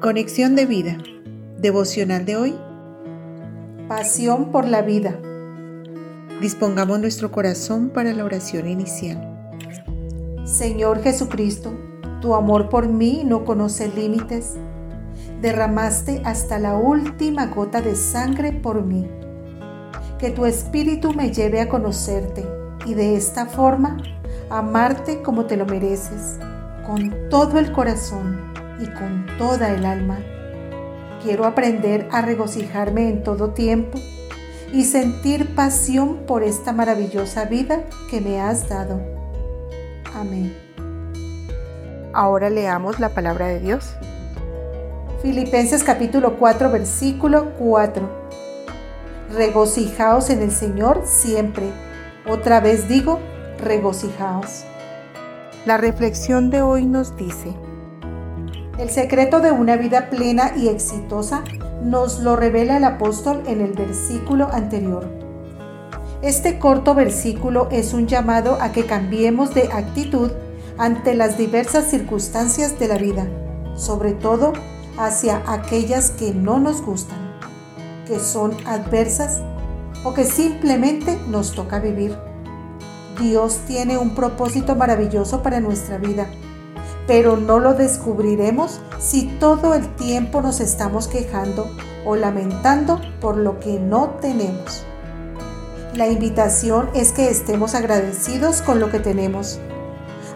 Conexión de vida. Devocional de hoy. Pasión por la vida. Dispongamos nuestro corazón para la oración inicial. Señor Jesucristo, tu amor por mí no conoce límites. Derramaste hasta la última gota de sangre por mí. Que tu espíritu me lleve a conocerte y de esta forma amarte como te lo mereces, con todo el corazón y con toda el alma. Quiero aprender a regocijarme en todo tiempo y sentir pasión por esta maravillosa vida que me has dado. Amén. Ahora leamos la palabra de Dios. Filipenses capítulo 4 versículo 4. Regocijaos en el Señor siempre. Otra vez digo, regocijaos. La reflexión de hoy nos dice, el secreto de una vida plena y exitosa nos lo revela el apóstol en el versículo anterior. Este corto versículo es un llamado a que cambiemos de actitud ante las diversas circunstancias de la vida, sobre todo hacia aquellas que no nos gustan, que son adversas o que simplemente nos toca vivir. Dios tiene un propósito maravilloso para nuestra vida pero no lo descubriremos si todo el tiempo nos estamos quejando o lamentando por lo que no tenemos. La invitación es que estemos agradecidos con lo que tenemos,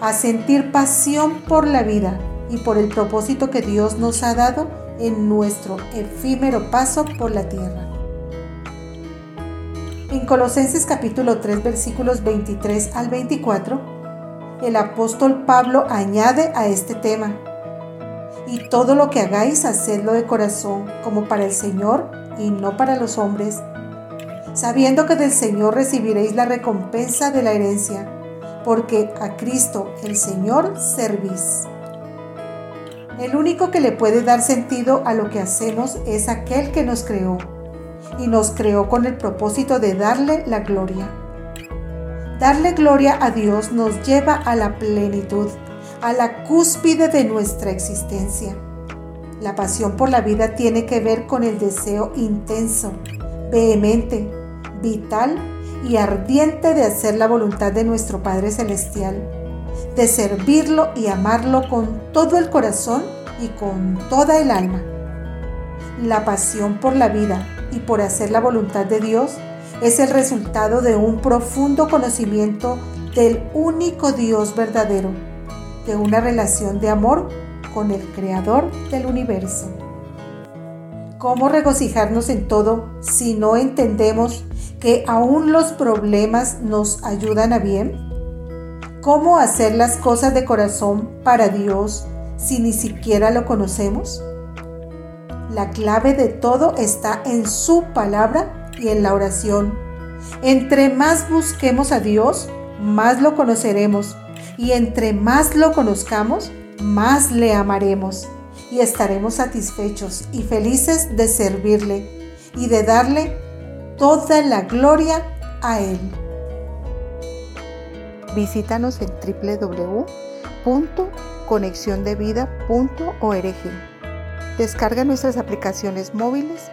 a sentir pasión por la vida y por el propósito que Dios nos ha dado en nuestro efímero paso por la tierra. En Colosenses capítulo 3 versículos 23 al 24, el apóstol Pablo añade a este tema, y todo lo que hagáis, hacedlo de corazón, como para el Señor y no para los hombres, sabiendo que del Señor recibiréis la recompensa de la herencia, porque a Cristo el Señor servís. El único que le puede dar sentido a lo que hacemos es aquel que nos creó, y nos creó con el propósito de darle la gloria. Darle gloria a Dios nos lleva a la plenitud, a la cúspide de nuestra existencia. La pasión por la vida tiene que ver con el deseo intenso, vehemente, vital y ardiente de hacer la voluntad de nuestro Padre Celestial, de servirlo y amarlo con todo el corazón y con toda el alma. La pasión por la vida y por hacer la voluntad de Dios es el resultado de un profundo conocimiento del único Dios verdadero, de una relación de amor con el Creador del universo. ¿Cómo regocijarnos en todo si no entendemos que aún los problemas nos ayudan a bien? ¿Cómo hacer las cosas de corazón para Dios si ni siquiera lo conocemos? La clave de todo está en su palabra y en la oración. Entre más busquemos a Dios, más lo conoceremos. Y entre más lo conozcamos, más le amaremos. Y estaremos satisfechos y felices de servirle y de darle toda la gloria a Él. Visítanos en www.conexiondevida.org. Descarga nuestras aplicaciones móviles